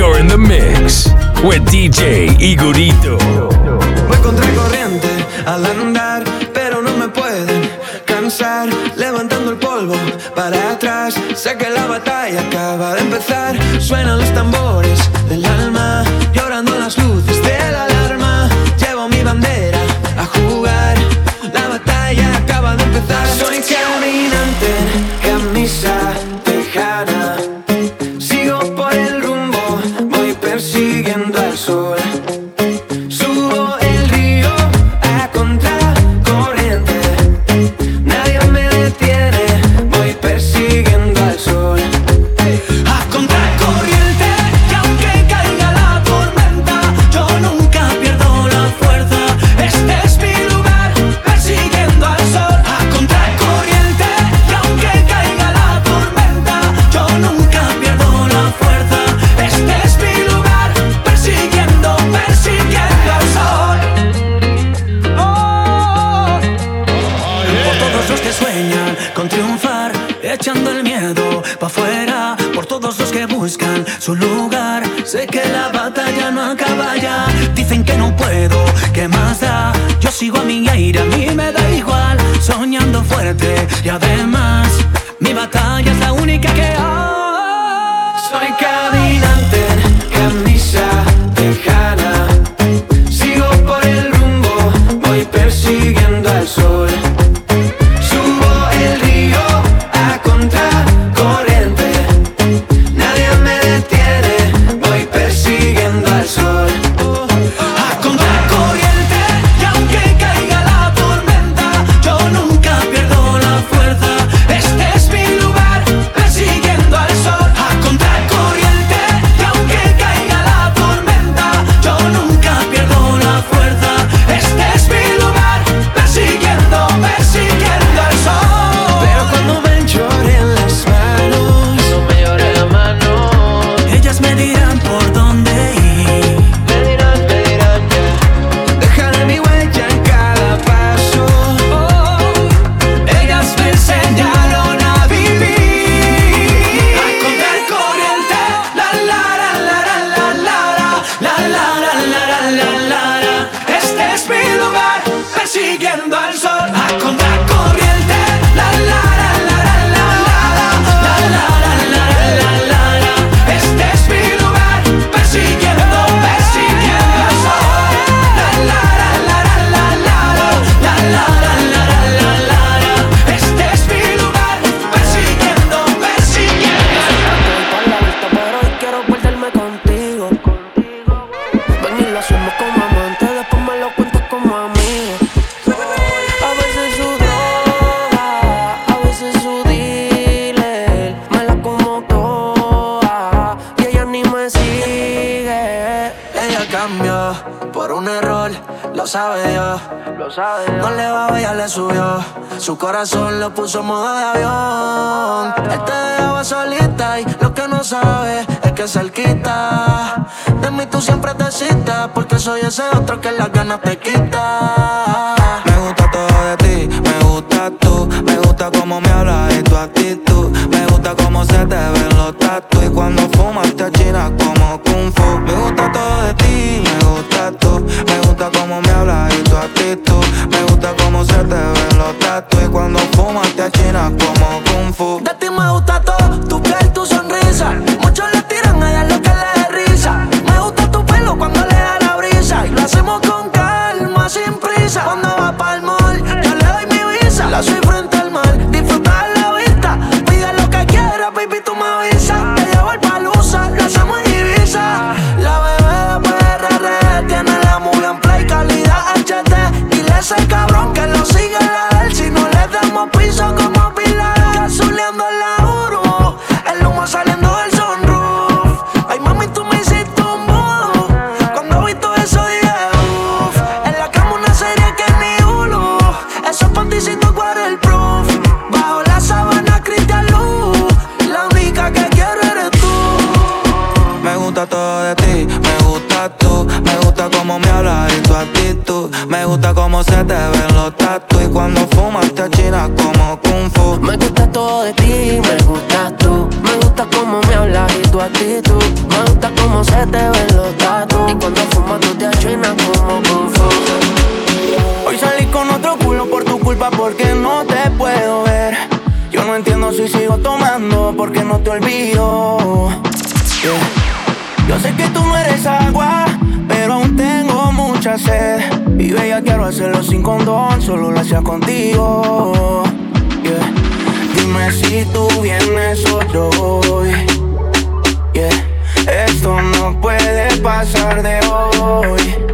You're in the mix with DJ Igorito. Voy contra corriente al andar, pero no me pueden cansar. Levantando el polvo para atrás, sé que la batalla acaba de empezar. Suenan los tambores del alma De mí tú siempre te citas, porque soy ese otro que las ganas te quita. Me gusta todo de ti, me gusta tú, me gusta cómo me hablas y tu actitud. Me gusta cómo se te ven los tatu y cuando fumas te achinas como kung fu. Me gusta todo de ti, me gusta tú, me gusta cómo me hablas y tu actitud. Me gusta cómo se te ven los tatu y cuando fumas te achinas como te ven los tatu y cuando fumas te achinas como kung fu. Me gusta todo de ti, me gustas tú. Me gusta cómo me hablas y tu actitud. Me gusta cómo se te ven los tatu y cuando fumas tú te achinas como kung fu. Hoy salí con otro culo por tu culpa porque no te puedo ver. Yo no entiendo si sigo tomando porque no te olvido solo lo hacía contigo. Yeah. Dime si tú vienes o hoy. Yeah. Esto no puede pasar de hoy.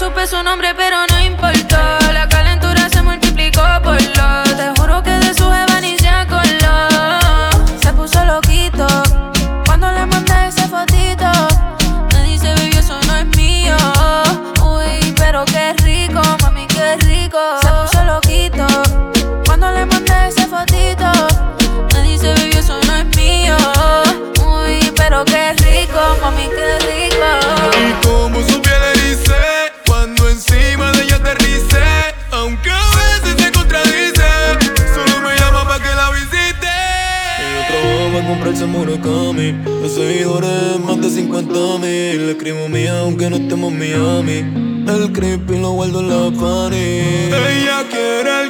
supe su nombre, pero no. más de 50 mil. Escribo mía aunque no estemos Miami. El creepy lo guardo en la party. Ella quiere el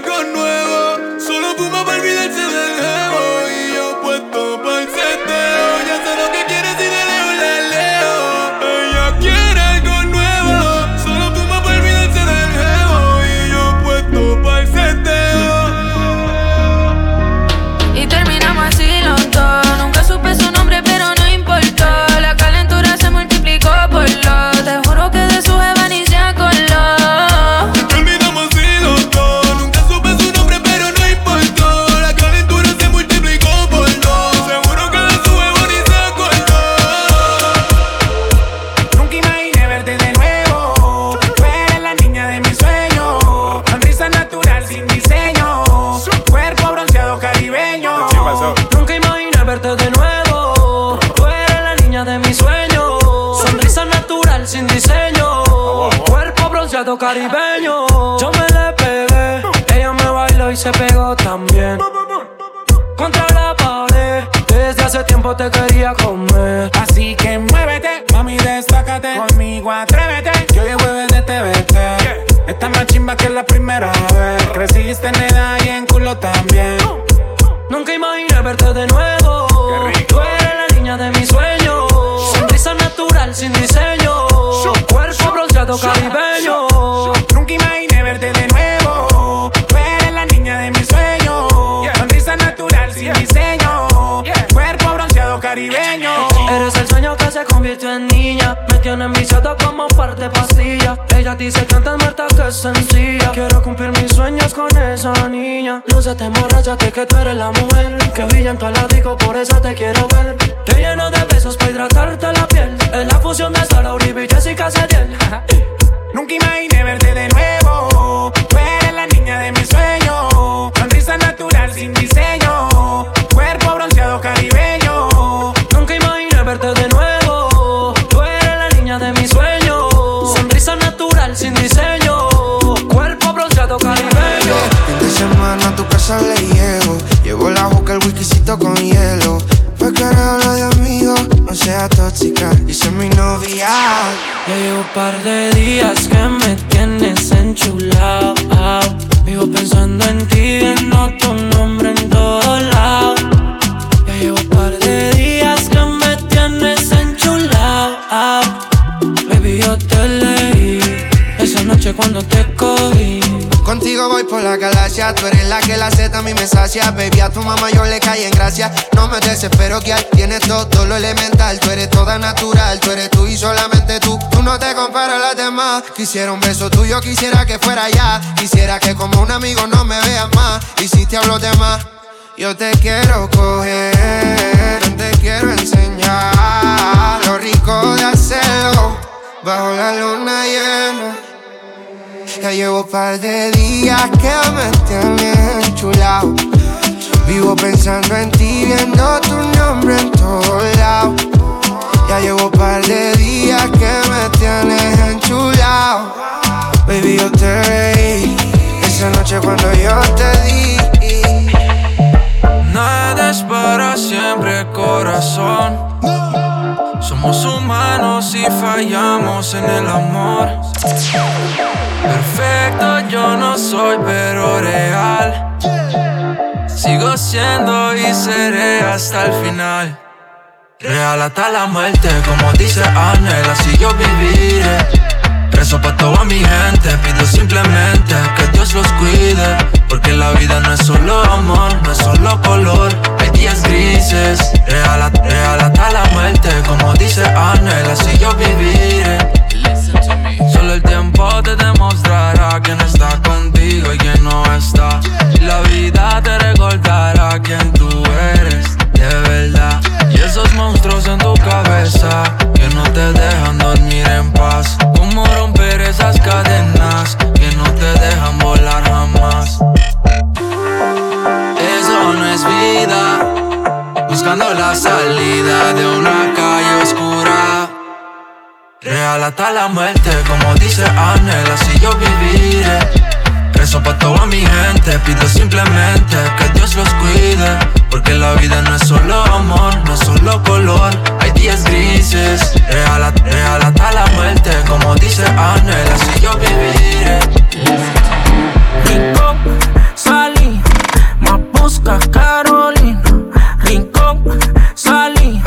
conmigo, atrévete. Yo hoy jueves de TVT. Yeah. Más chimba que la primera vez. Creciste en edad y en culo también. Nunca imaginé verte de nuevo. Tú eres la niña de mis sueños. Sonrisa natural sin diseño. Cuerpo bronceado caribeño. Sueño que se convirtió en niña. Me tiene enviciado como parte pastilla. Ella dice que antes muerta que sencilla. Quiero cumplir mis sueños con esa niña. No se te emborrachate que tú eres la mujer. Que brilla en tu aladico, por eso te quiero ver. Te lleno de besos para hidratarte la piel. Es la fusión de Sara Uribe y Jessica Sediel. Nunca imaginé verte de nuevo. Tú eres la niña de mis sueños. Sonrisa natural sin diseño. Casa le llego. Llevo la boca, el whiskycito con hielo. Fue habla de amigos, no sea tóxica. Dice mi novia. Ya llevo un par de días que me tienes enchulado. Vivo pensando en ti, viendo tu nombre en todos lados. Ya llevo un par de días que me tienes enchulado. Baby, yo te leí esa noche cuando te cogí. Contigo voy por la galaxia, tú eres la que la Z a mí me sacia. Baby, a tu mamá yo le caí en gracia. No me desespero que tienes todo lo elemental. Tú eres toda natural, tú eres tú y solamente tú. Tú no te comparas a las demás. Quisiera un beso tuyo, quisiera que fuera ya. Quisiera que como un amigo no me veas más. Y si te hablo de más yo te quiero coger, te quiero enseñar Lo rico de hacerlo. Bajo la luna llena ya llevo par de días que me tienes enchulado. Vivo pensando en ti, viendo tu nombre en todos lados. Ya llevo par de días que me tienes enchulado. Baby, yo te reí esa noche cuando yo te di. Nada es para siempre, corazón. Somos humanos y fallamos en el amor. Perfecto yo no soy, pero real. Sigo siendo y seré hasta el final. Real hasta la muerte, como dice Anel, así yo viviré. Rezo pa' toda mi gente, pido simplemente que Los cuide. Porque la vida no es solo amor, no es solo color, hay días grises. Real, real hasta la muerte, como dice Anel, así yo viviré. Solo el tiempo te demostrará quién está contigo y quién no está. Y la vida te recordará quién tú eres, de verdad. Y esos monstruos en tu cabeza que no te dejan dormir en paz. ¿Cómo romper esas cadenas no te dejan volar jamás? Eso no es vida. Buscando la salida de una calle oscura. Real hasta la muerte, como dice Anel, así yo viviré. Rezo pa' toda mi gente, pido simplemente que Dios los cuide. Porque la vida no es solo amor, no es solo color, hay días grises. Real, real hasta la muerte, como dice Anel, así yo viviré. Rincón, salí, más busca Carolina. Rincón, salí,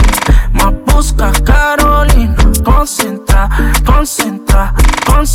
más busca Carolina. Concentra, concentra, concentra,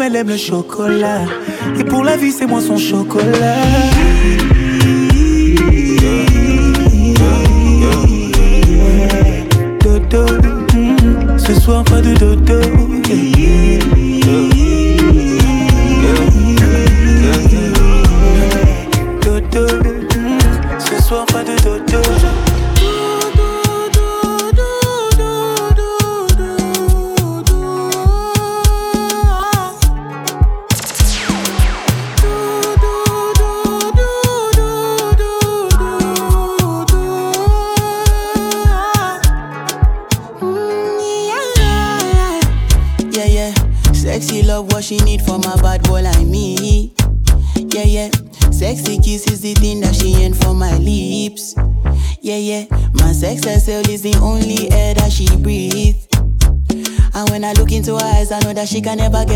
elle aime le chocolat, et pour la vie, c'est moi son chocolat. dodo. Ce soir, pas de. Dodo.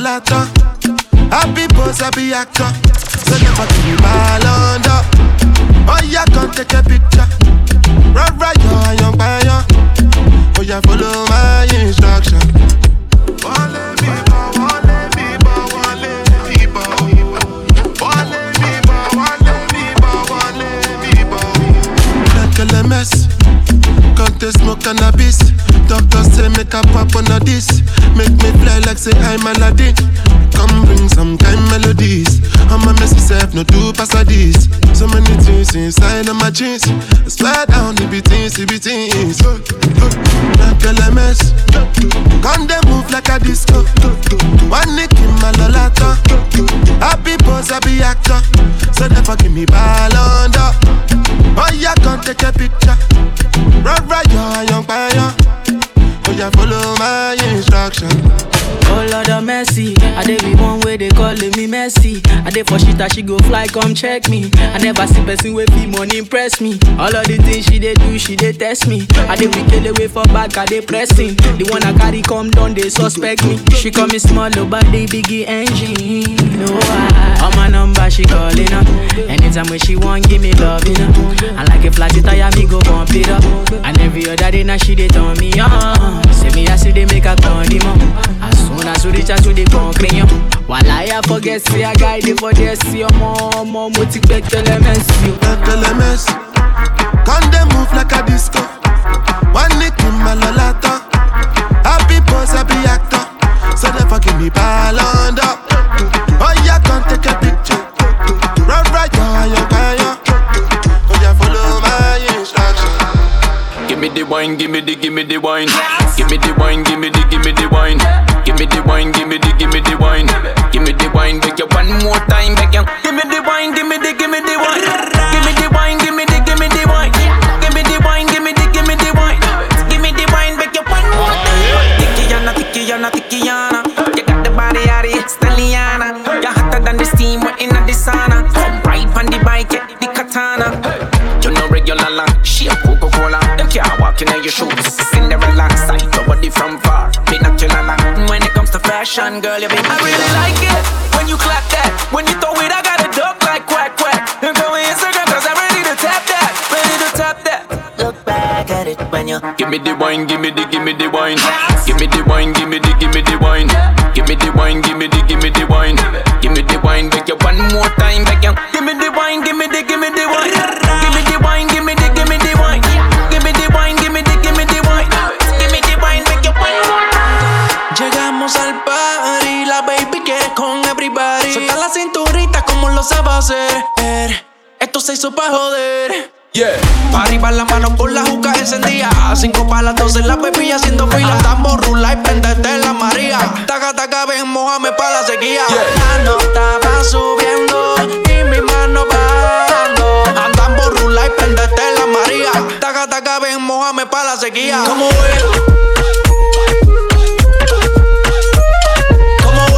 idolator. Happy pose, happy actor. So never me ball under. Oh yeah, come take a picture. Run right your young buyer. Oh yeah, follow my instruction. Wale people, wale people, wale people. Wale people, wale people, wale people. Like a mess. Come to smoke cannabis. Doctors say make a pop on a this say I'm Aladdin. Come bring some kind melodies. I'm a messy self, no do pass. So many things inside of my jeans. Slide down the beatings, the beatings. Like a mess. Come they move like a disco. One nick in my lolata. Happy boss, happy actor. So never give me ball under. Oh yeah, come take a picture. Right, right, yo, young fire. Oh follow my instruction. Oh Lord of mercy, I dey be one way they calling me messy. I dey for shit that she go fly, come check me. I never see person with fee money impress me. All of the things she dey do, she dey test me. I dey wicked away for back, I dey pressing. The one I carry come down, they suspect me. She call me small, oh, but they biggie engine. No, I, on my number she calling up. Anytime when she want, give me love, you know. I like a flat tire, me go bump it up. And every other day now she dey turn me on. Say me I see they make a condiment. As soon as we reach out to the concrete, yo. While I forget, say I guide it for this, see your mom, mom, what you expect, elements, you. LMS. Come they move like a disco. One nick in my lolata. Happy boss, happy actor. So never give me ball under. Oh yeah, come take a picture. Right, right, yo, yo, yo. Oh yeah, follow my instruction. Give me the wine, give me the, give me the wine. Me the wine fashion, girl, you be I really like it when you clap that. When you throw it, I got a duck like quack quack. And go on Instagram, cause I'm ready to tap that. Ready to tap that. Look back at it when you Give me the wine, give me the, give me the wine. Give me the wine, give me the, give me the wine. Pa' la sequía. ¿Cómo es? ¿Cómo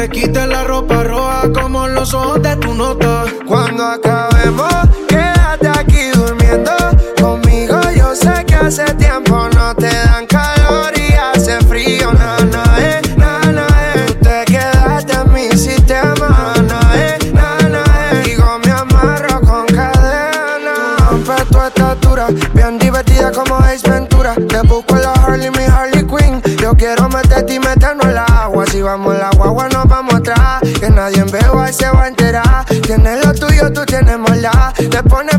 te quites la ropa roja Como los ojos de tu nota Cuando acabemos, quédate aquí durmiendo conmigo. Yo sé que hace tiempo no te dan calor y hace frío, nana, eh, nana, eh. Tú te quedaste en mi sistema, nana, eh, nana, eh. Digo, me amarro con cadena. Tú rompes tu estatura, bien divertida como Ace Ventura. Te busco en la Harley, mi Harley Quinn. Yo quiero meterte y meternos en la agua. Si vamos en se va a enterar. Tienes lo tuyo, tú tienes maldad. Te pones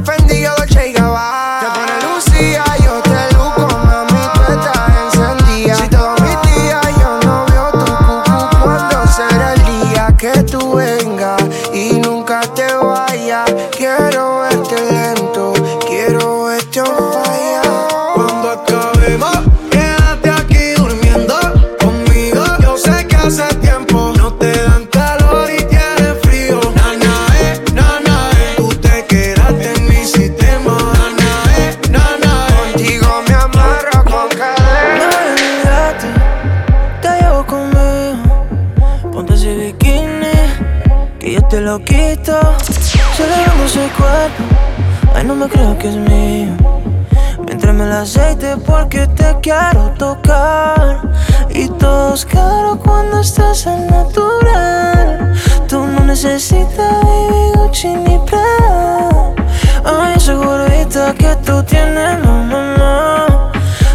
porque te quiero tocar. Y todo es caro cuando estás al natural. Tú no necesitas baby Gucci ni Prada. Ay, segurita que tú tienes, no, no.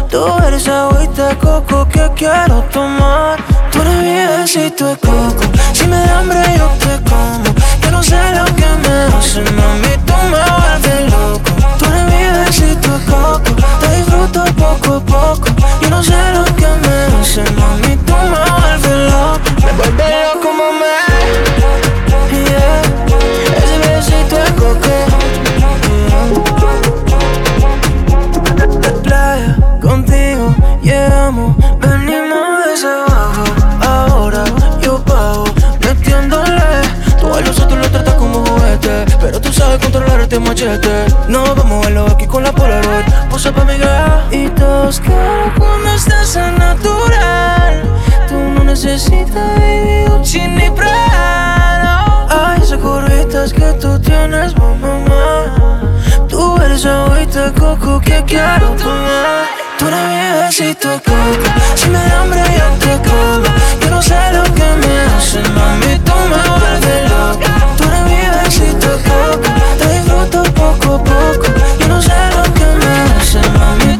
Tú eres agüita coco que quiero tomar. Tú eres mi besito de coco. Si me da hambre, yo te como. No sé lo que me hace, mami. Tú me vuelves loco. Tú eres mi besito de coco. Te disfruto poco a poco. Yo no sé lo que me hace, mami. Tú me vuelves loco. Me vuelves loco, mami. Yeah. Ese besito de coco. playa contigo llegamos, venimos desde abajo. Pero tú sabes controlar este machete. No vamos a lo aquí con la Polaroid, posa pa' mi. Y todos claro cuando estás en natural. Tú no necesitas baby Gucci ni Prada. Ay, esas curvitas que tú tienes, mamá. Tú eres agüita de coco que quiero tomar. Tú eres mi besito de coco. Si me da hambre, yo te como. Yo no sé lo que me hace, mami. Tú me vuelves loco. Tú eres mi besito de coco. Te disfruto poco a poco. Yo no sé lo que me hace, mami.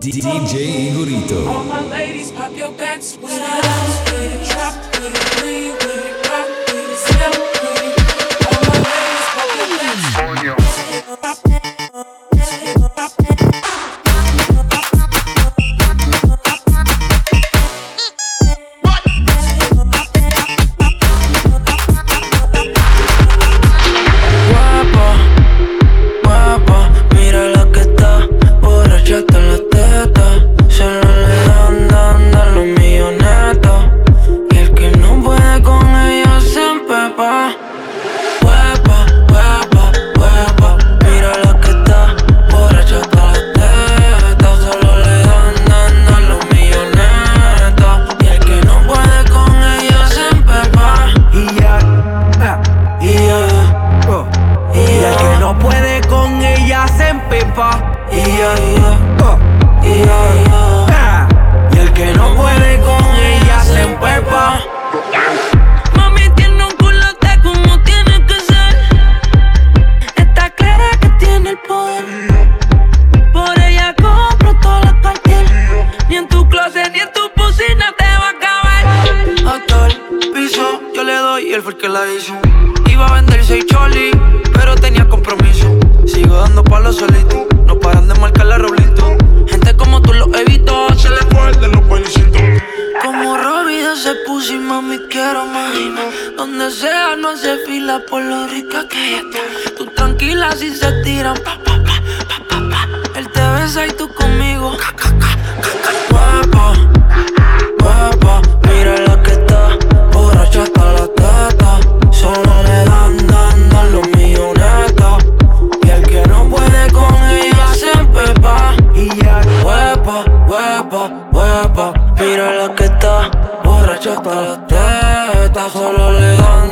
DJ Igorito. All my ladies pop your backs when I bounce with a drop with a breathe with a teta, solo le dan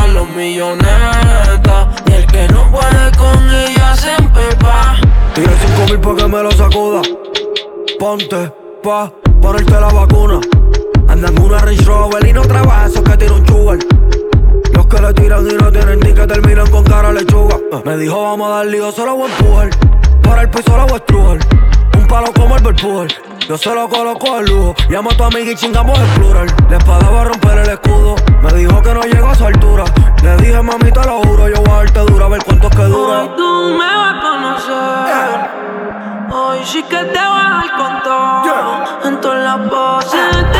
a los millonetas. Y el que no puede con ella se empepa. Tira cinco mil pa' que me lo sacuda. Ponte pa' ponerte la vacuna. Andan una Range Rover y no trabaja esos que tiran un chugar. Los que le tiran y no tienen ni que terminan con cara lechuga. Eh, me dijo, vamos a dar lío, solo voy a empujar. Para el piso la voy a estrujar. Un palo como el Berpujar. Yo se lo coloco al lujo. Llamo a tu amiga y chingamos el plural. La espada va a romper el escudo. Me dijo que no llegó a su altura. Le dije, mami, te lo juro. Yo voy a darte dura, a ver cuánto es que dura. Hoy tú me vas a conocer. Yeah. Hoy sí que te vas al control. Yeah. En todas las poses.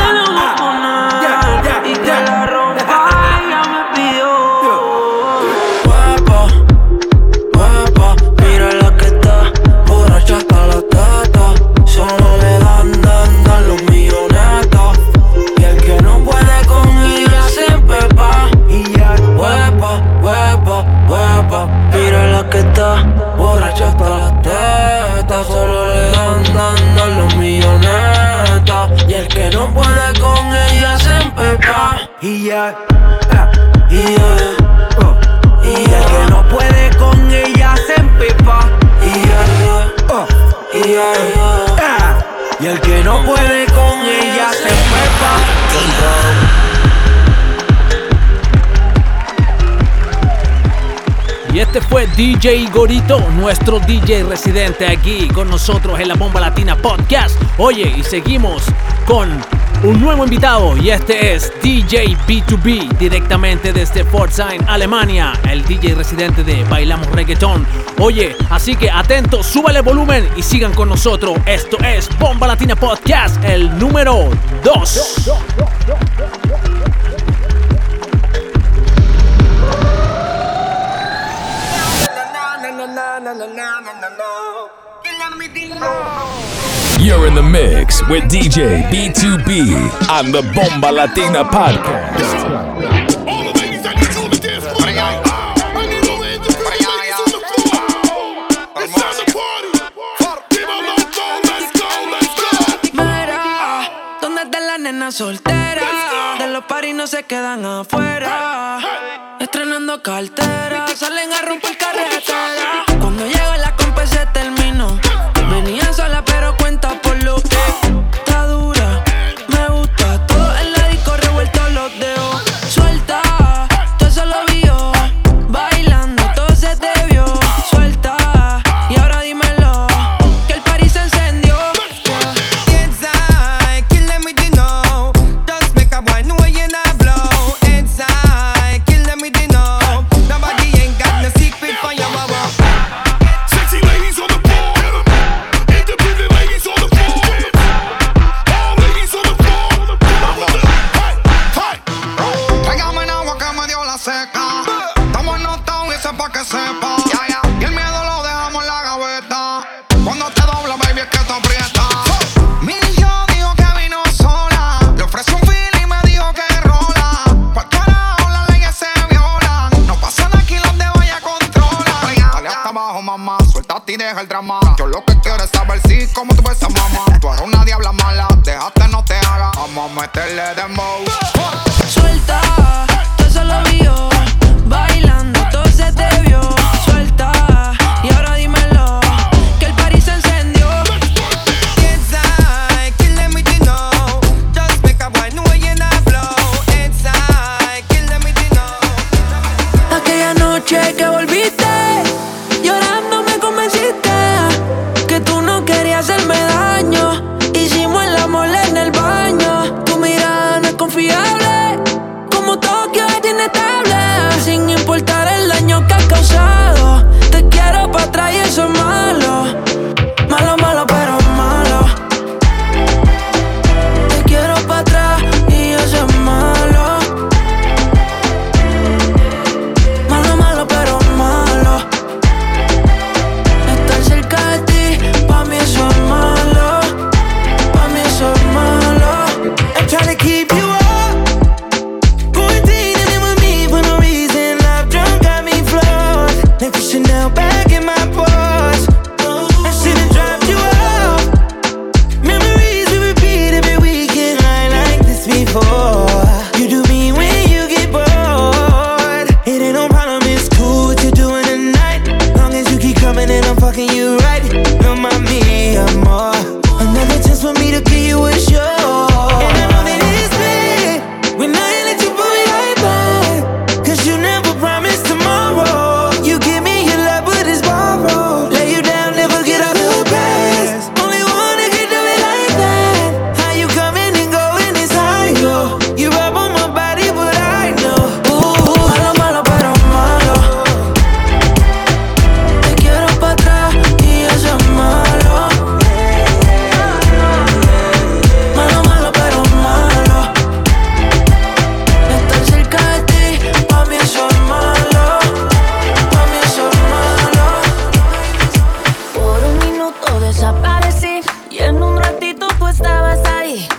y ya, ah, y ya, oh, y ya que no puede con ella se empipa y ya, oh. y ya, ah, y el que no puede con ella se empipa Y este fue DJ Gorito, nuestro DJ residente aquí con nosotros en la Bomba Latina Podcast. Oye, y seguimos con un nuevo invitado y este es DJ B2B directamente desde Pforzheim, Alemania, el DJ residente de Bailamos Reggaeton. Oye, así que atentos, súbale volumen y sigan con nosotros. Esto es Bomba Latina Podcast, el número 2. You're in the mix with DJ B2B on the Bomba Latina podcast. soltera. De los paris no se quedan afuera. Estrenando cartera, salen a romper carretera.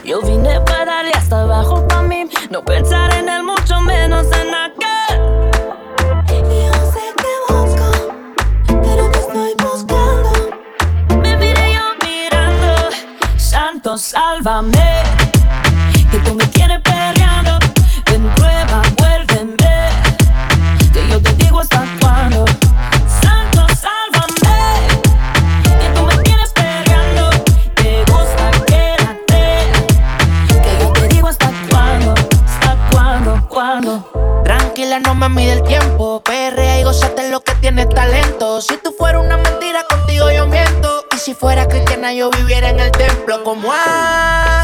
Yo vine para darle hasta abajo pa' mí. No pensar en él, mucho menos en aquel. Yo sé que busco, pero te estoy buscando. Me miré yo mirando, Santo, sálvame. Yo viviera en el templo. como hace?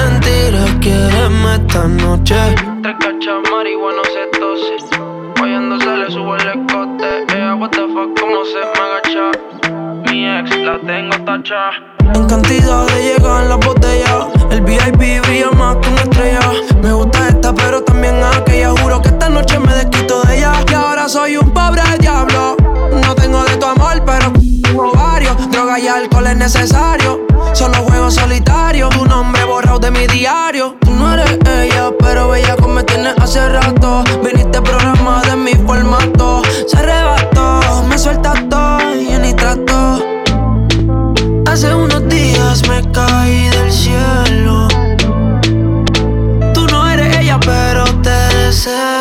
Aunque sea mentira, quiéreme esta noche. Tres cachas marihuana se tose. Oyéndose le subo el escote. Ella, what the fuck, cómo se me agacha. Mi ex la tengo tacha. En cantidad de llegar en la botella. El VIP brilla más que una estrella. Me gusta esta, pero también aquella. Juro que esta noche me desquito de ella. Y ahora soy un pobre diablo. No tengo de tu amor, pero Droga y alcohol es necesario. Solo juego solitario. Tu nombre borrado de mi diario. Tú no eres ella, pero bella como me tienes hace rato. Viniste programa de mi formato. Se arrebató, me suelta todo y ni trato. Hace unos días me caí del cielo. Tú no eres ella, pero te deseo.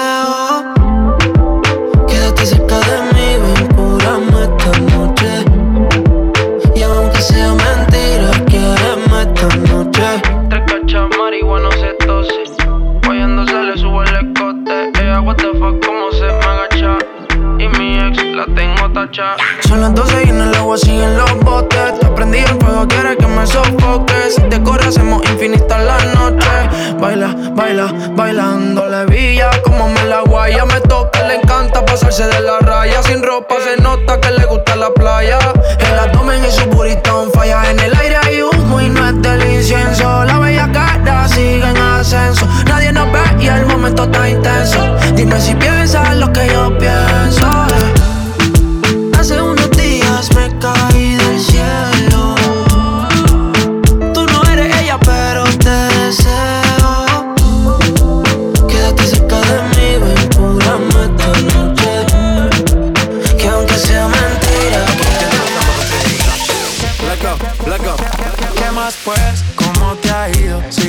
Son las 12 y en el agua siguen los botes. Te prendí el fuego, quiere que me sofoque. Si te corre, hacemos infinita la noche. Baila, baila, bailando la villa. Como me la guaya, me toca, le encanta pasarse de la raya. Sin ropa se nota que le gusta la playa. El abdomen y su buritón falla. En el aire hay humo y no es del incienso. La bella cara sigue en ascenso. Nadie nos ve y el momento está intenso. Dime si piensas lo que yo pienso.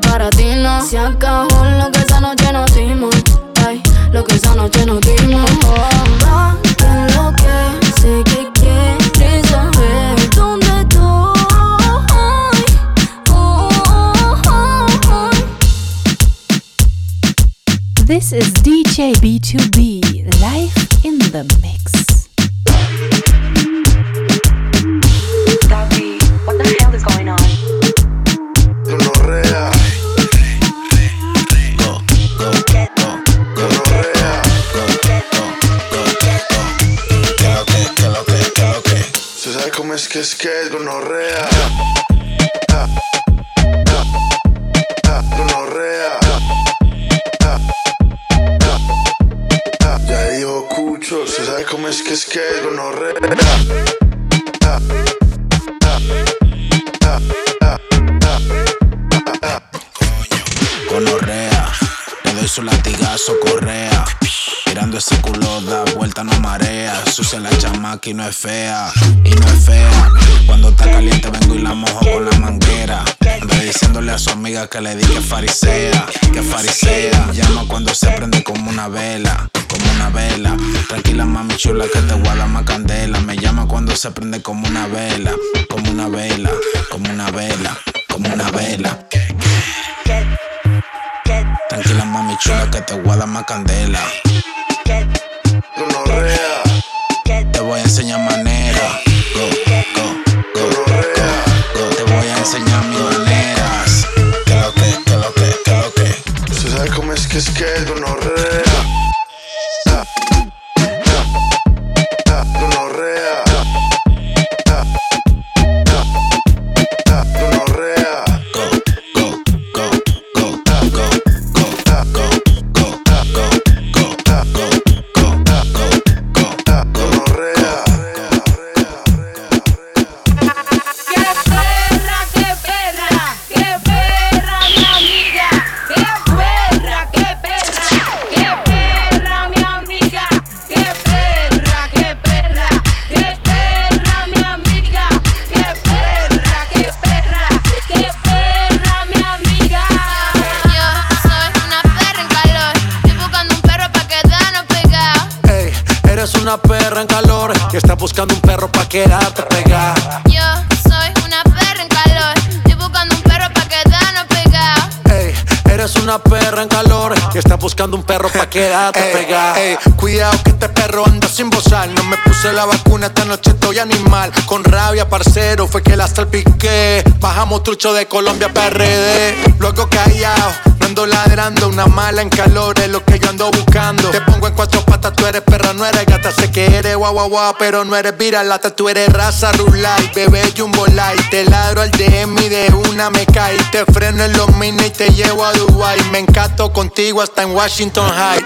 para ti, no. Se acabó lo que esa noche nos dimos. Ey, lo que esa noche nos dimos. Oh, oh, oh. This is DJ B2B live in the mix. Que es gonorrea. Ah, ah, ah, Gonorrea. Ah. Ya dijo Cucho, se cómo es que es que es gonorrea. Gonorrea, le doy su latigazo, correa. Mirando ese culo, da vuelta, no marea. Sucia la y no es fea, y no es fea. Cuando está caliente vengo y la mojo con la manguera. Anda diciéndole a su amiga que le di que farisea, que farisea. Llama cuando se prende como una vela, como una vela. Tranquila mami chula que te guarda más candela. Me llama cuando se prende como una vela, como una vela, como una vela, como una vela. Tranquila mami chula que te guarda más candela. Gonorrea. Te voy a enseñar manera. Go, go, go, go, go. Te voy a enseñar mis maneras. Que lo que, que lo que, que lo que. Se sabe cómo es que es que quedarte pegada. Ey, cuidado que este perro anda sin bozar. No me puse la vacuna, esta noche estoy animal. Con rabia, parcero, fue que la salpiqué. Bajamos trucho de Colombia PRD. Luego callado, no ando ladrando. Una mala en calor es lo que yo ando buscando. Te pongo en cuatro patas, tú eres perra, no eres gata. Sé que eres guau guau guau, pero no eres viralata. Tú eres raza rulay, bebé jumbo light. Te ladro al DM y de una me cae. Te freno en los mini y te llevo a Dubai. Me encanto contigo hasta en Washington High.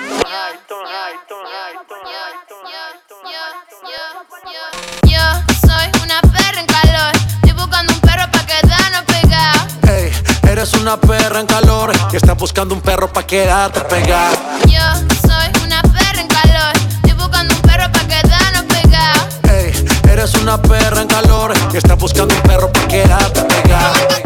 Eres una perra en calor y estás buscando un perro pa' quedarte pegada. Yo soy una perra en calor. Estoy buscando un perro pa' quedarnos pegados. Ey, eres una perra en calor y estás buscando un perro pa' quedarte pegada.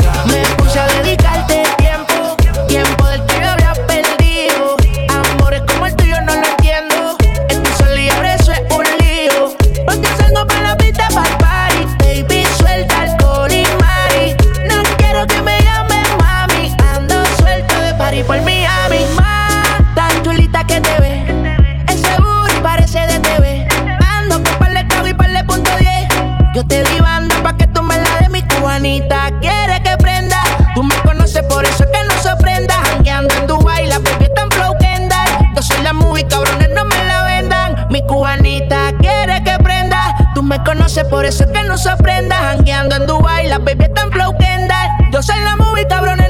Por eso es que no sorprenda. Jangueando en Dubai, la baby en flow. Yo soy la movie, cabrones,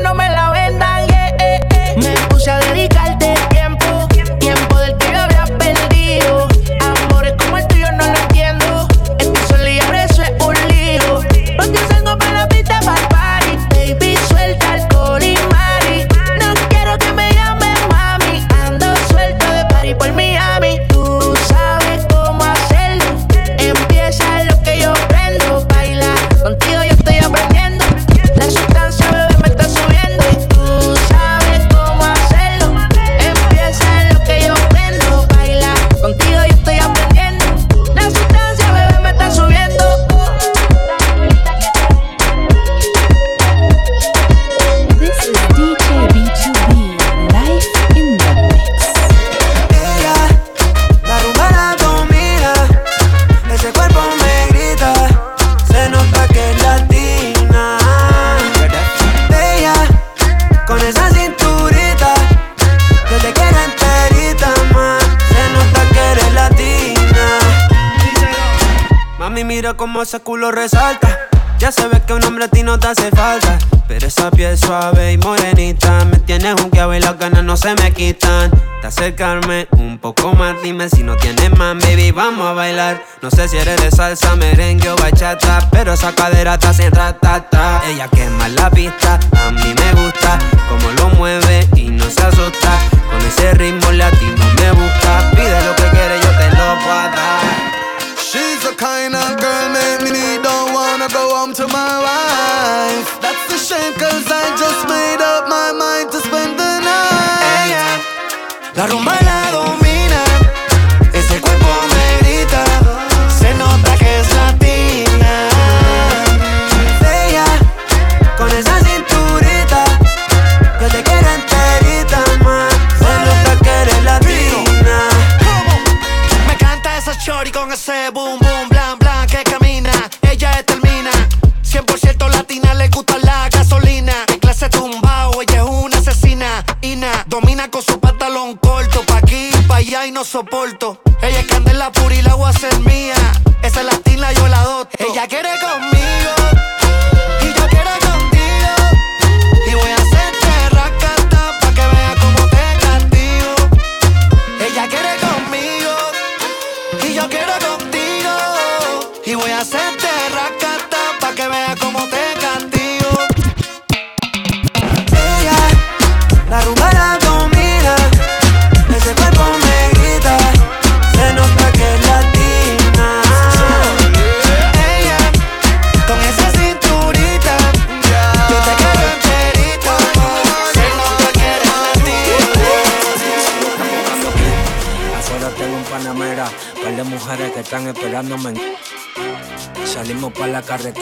resalta. Ya ve que un hombre a ti no te hace falta. Pero esa piel suave y morenita me tiene junqueado y las ganas no se me quitan. De acercarme un poco más, dime si no tienes más, baby, vamos a bailar. No sé si eres de salsa, merengue o bachata, pero esa cadera te hace ratata. Ella quema la pista,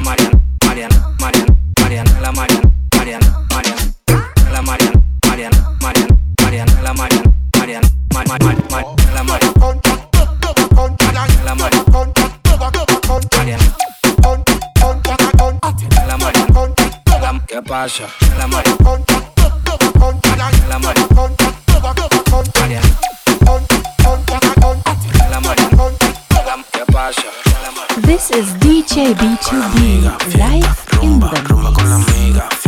la Mariana, Mariana, Mariana, Mariana, la Mariana, Mariana, Mariana, la Mariana, Mariana, Mariana, Mariana, la Mariana, Mariana, Mariana, la Mariana, la Mariana, ¿Qué pasa? La Mariana, la Mariana, la Mariana, ¿qué pasa? This is DJ B2B live in the Rumba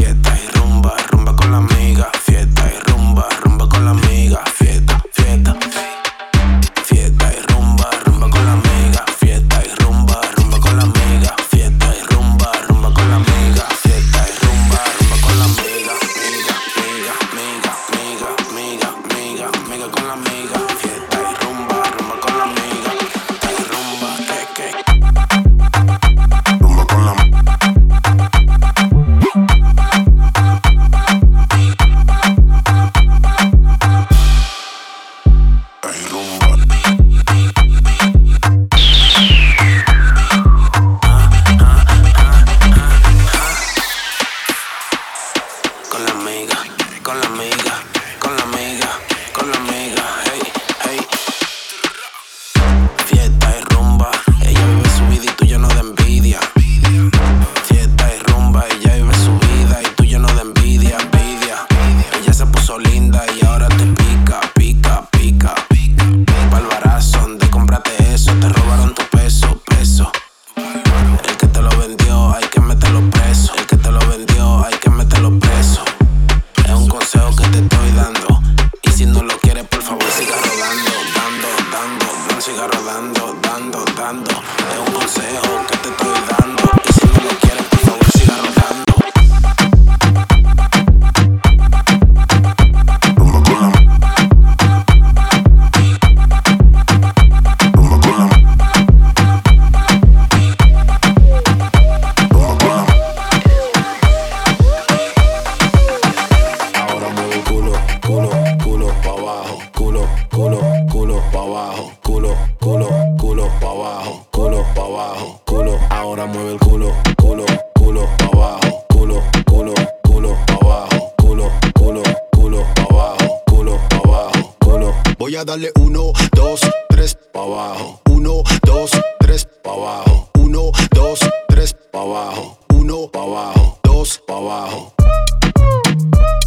Uno, pa' abajo. Dos, pa' abajo.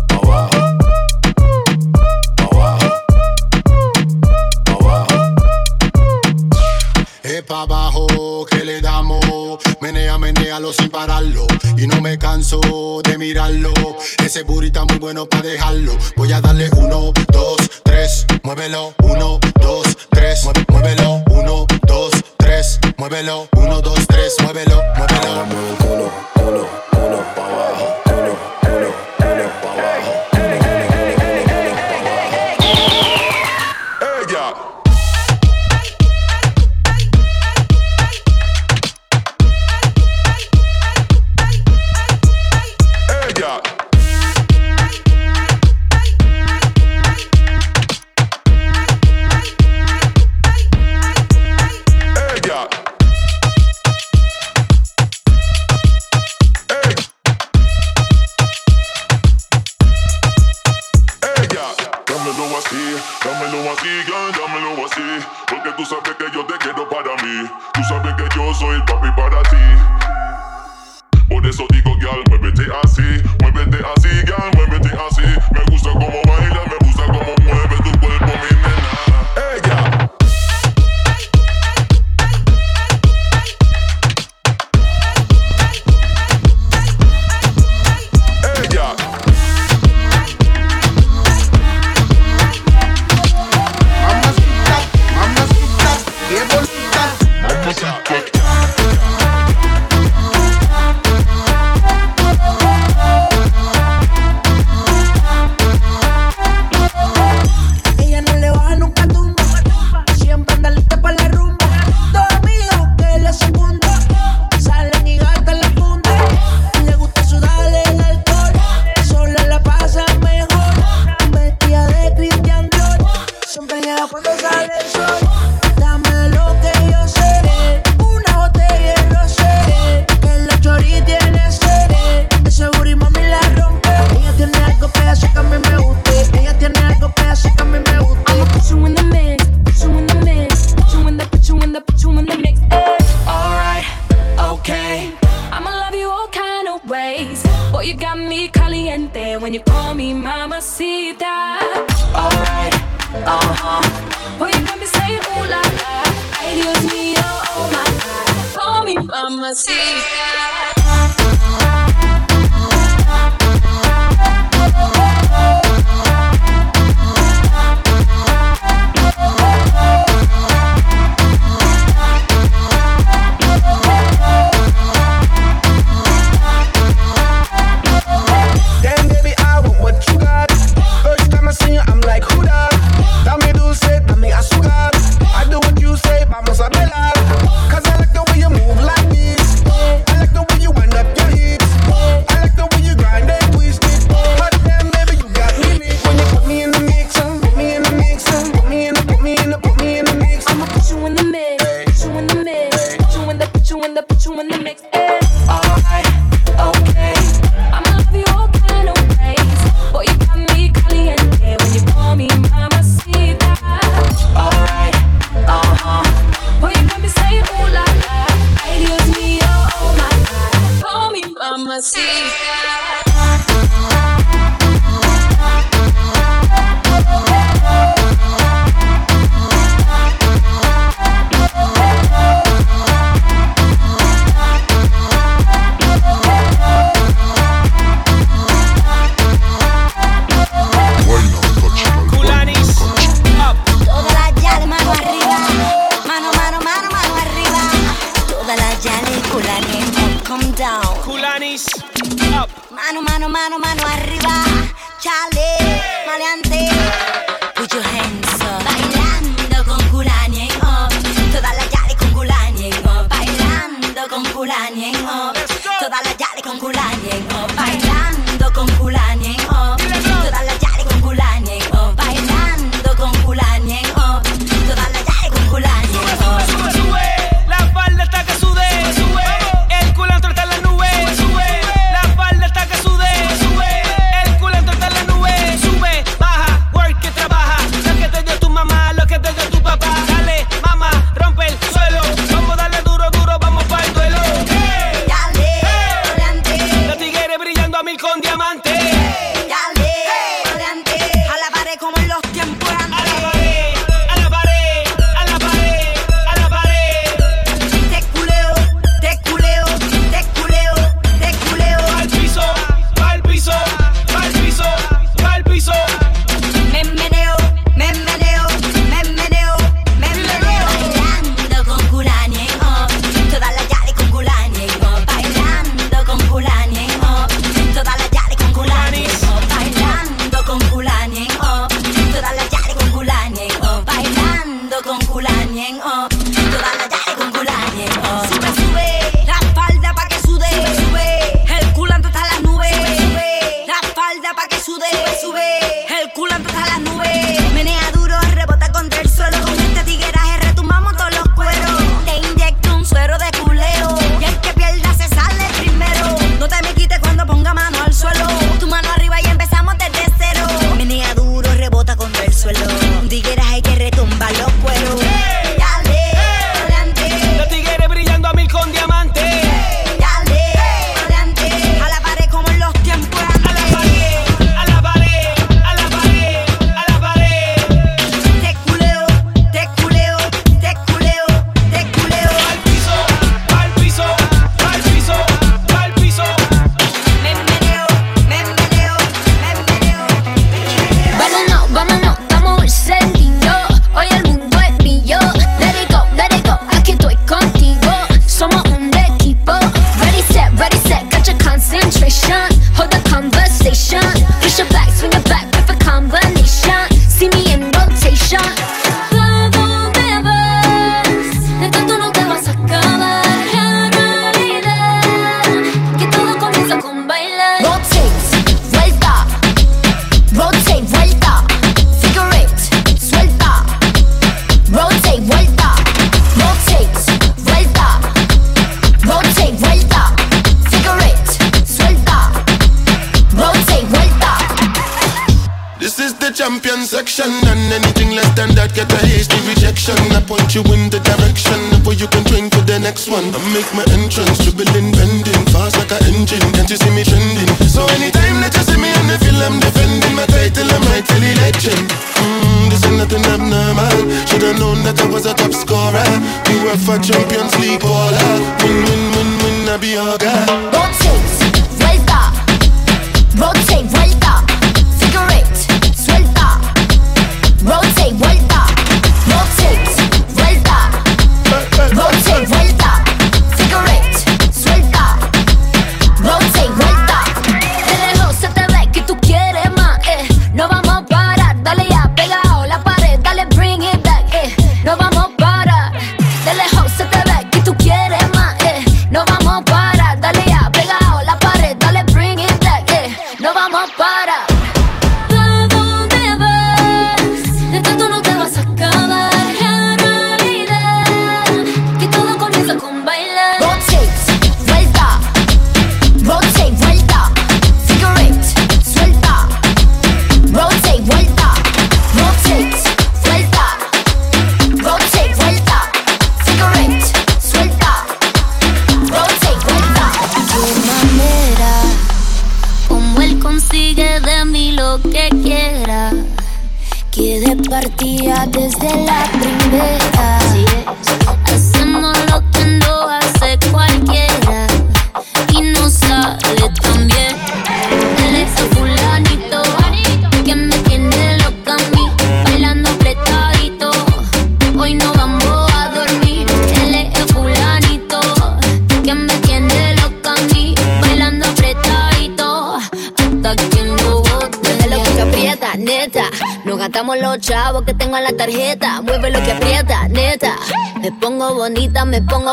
Pa' abajo. Pa' abajo. Pa' abajo. Es pa' abajo que le damos. Menea, menealo sin pararlo. Y no me canso de mirarlo. Ese burrito muy bueno para dejarlo. Voy a darle uno, dos, tres. Muévelo. Uno, dos, tres. Muévelo. Uno, muévelo. Uno, dos, tres, muévelo, muévelo. Ahora mueve el culo, culo, culo pa' abajo. porque tú sabes que yo te quiero para mí. Tú sabes que yo soy el papi para ti.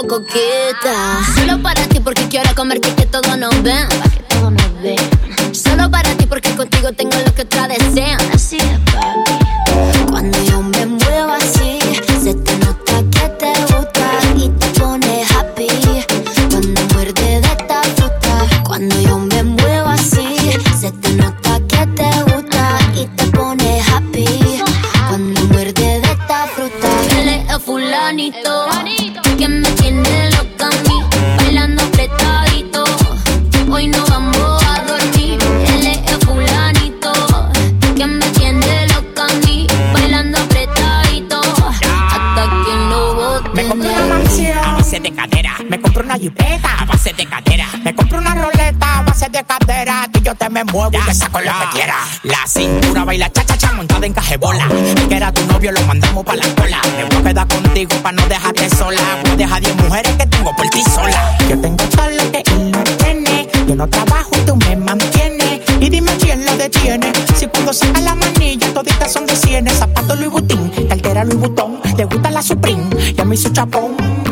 loco que una jipeta a base de cadera. Me compro una roleta a base de cadera. Tú y yo te me muevo ya, y saco ya. lo que quiera. La cintura baila cha-cha-cha montada en cajebola. El que era tu novio lo mandamos pa' la cola. Me voy a quedar contigo pa' no dejarte sola. Pues deja 10 mujeres que tengo por ti sola. Yo tengo todo lo que él no tiene. Yo no trabajo y tú me mantienes. Y dime quién lo detiene. Si puedo sacar la manilla, toditas son de cienes. Zapato Louis Vuitton, cartera Louis Vuitton. Te gusta la Supreme, ya me hizo chapón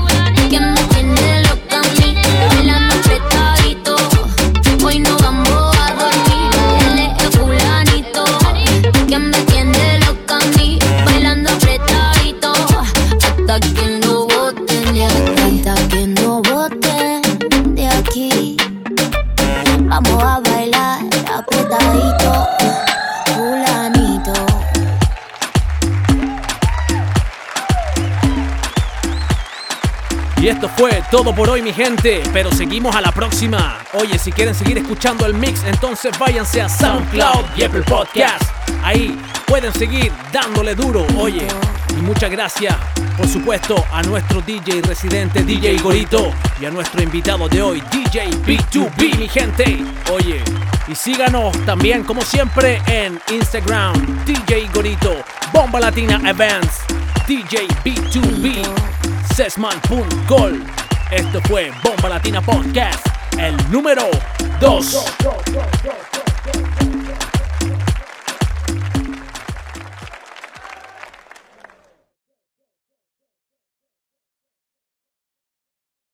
fue todo por hoy mi gente, pero seguimos a la próxima. Oye, si quieren seguir escuchando el mix, entonces váyanse a SoundCloud y Apple Podcast. Ahí pueden seguir dándole duro, oye. Y muchas gracias, por supuesto, a nuestro DJ residente DJ Gorito y a nuestro invitado de hoy, DJ B2B, mi gente. Oye, y síganos también, como siempre, en Instagram, DJ Gorito, Bomba Latina Events, DJ B2B sesman.gol. Esto fue Bomba Latina Podcast, el número 2.